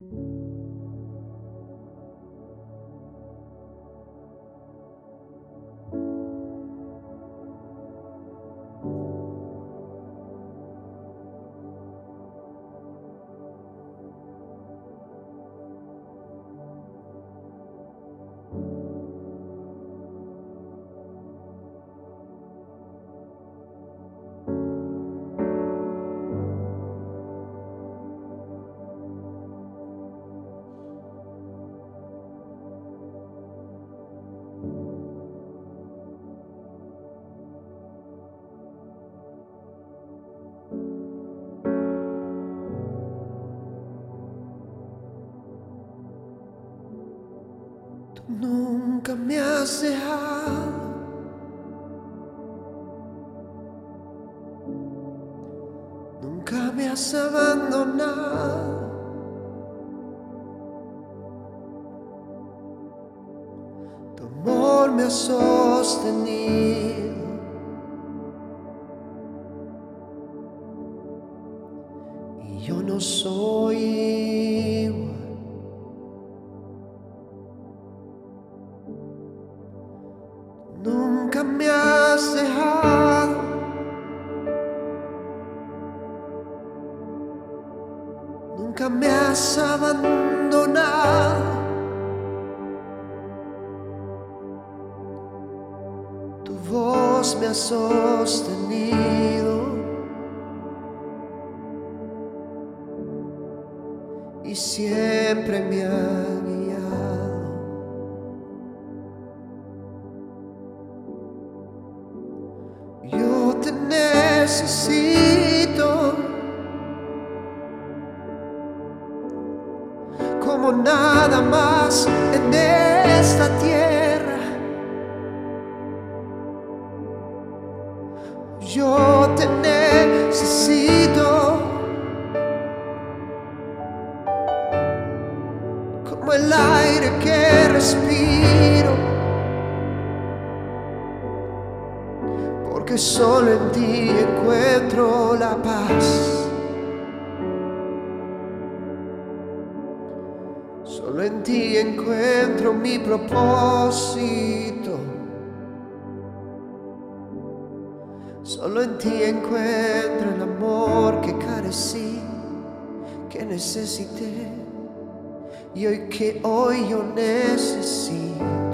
you Nunca me has dejado. Nunca me has abandonado. Tu amor me ha sostenido. Y yo no soy has abandonado. Tu voz me ha sostenido. Y siempre me ha nada más en esta tierra. Yo te necesito como el aire que respiro. porque solo en ti encuentro la paz. En ti encuentro mi propósito. Solo en ti encuentro el amor que carecí, que necesité y hoy que hoy yo necesito.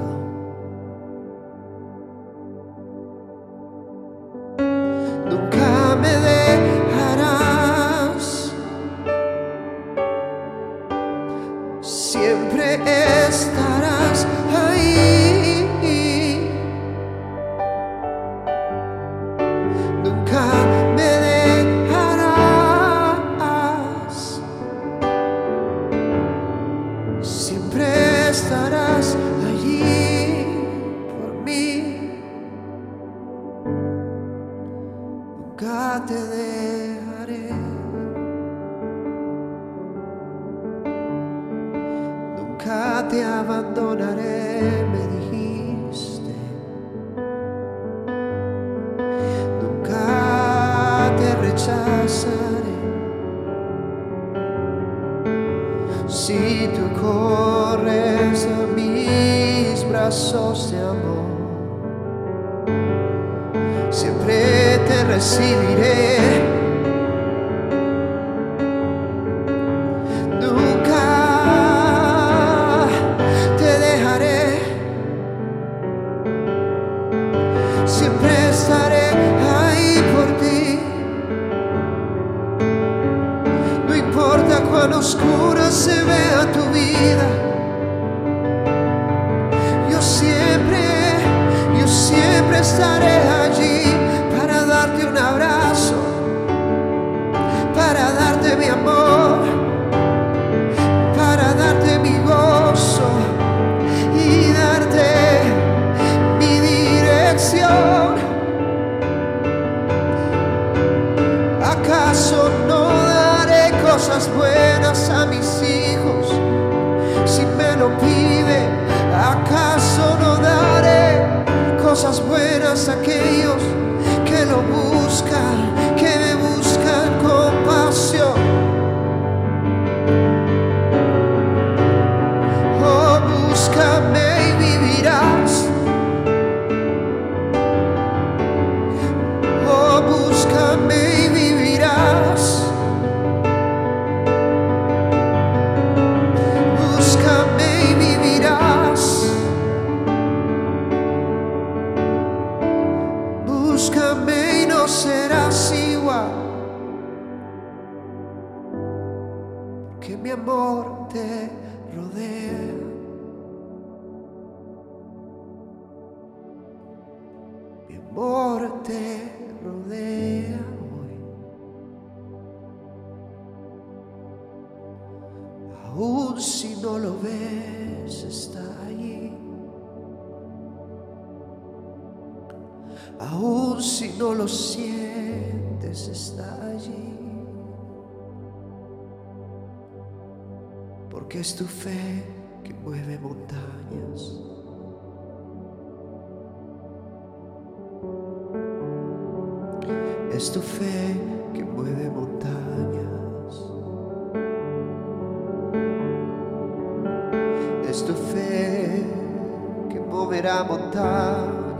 Nunca te abandonaré, me dijiste. Nunca te rechazaré. Si tú corres a mis brazos de amor siempre te recibiré. Estaré allí para darte un abrazo, para darte mi amor, para darte mi gozo y darte mi dirección. ¿Acaso no daré cosas buenas a mis hijos si me lo pide? ¿Acaso no daré cosas buenas aquellos que lo buscan, amor te rodea. Mi amor te rodea hoy. Aún si no lo ves, está allí. Aún si no lo sientes, está allí. Porque es tu fe que mueve montañas. Es tu fe que mueve montañas. Es tu fe que moverá montañas.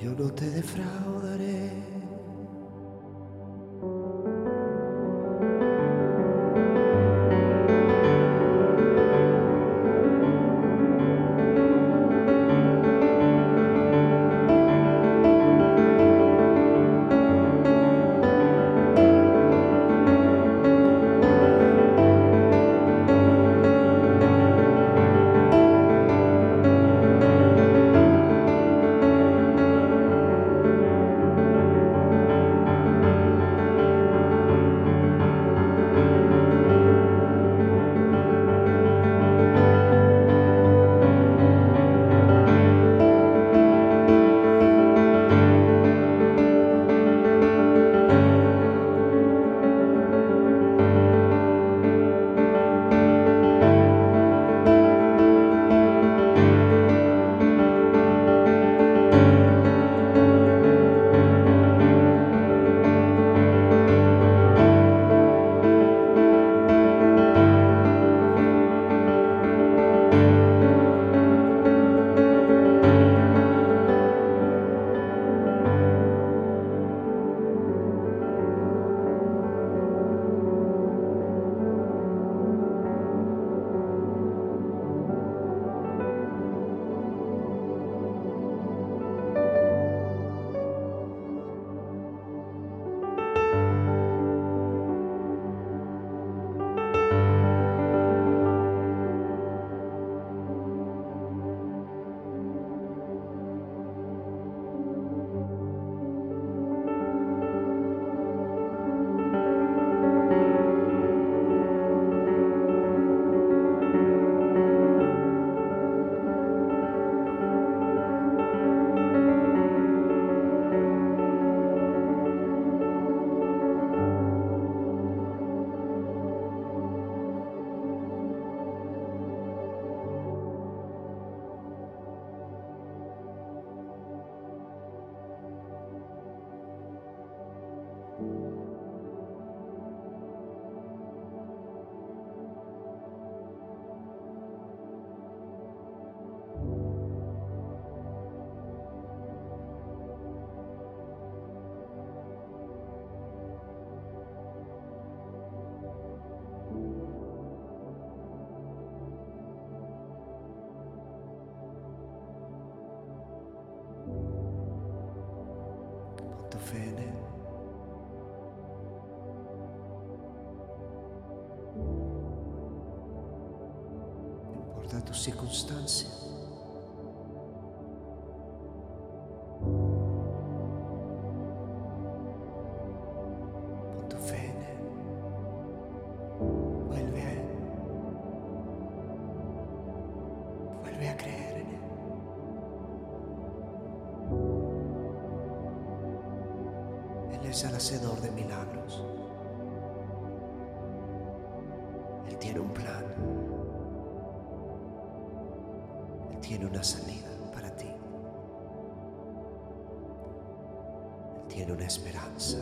Yo no te defraudaré. Toda tu circunstancia. Pon tu fe en Él. Vuelve a Él. Vuelve a creer en Él. Él es el hacedor de milagros. Tiene una salida para ti. Tiene una esperanza.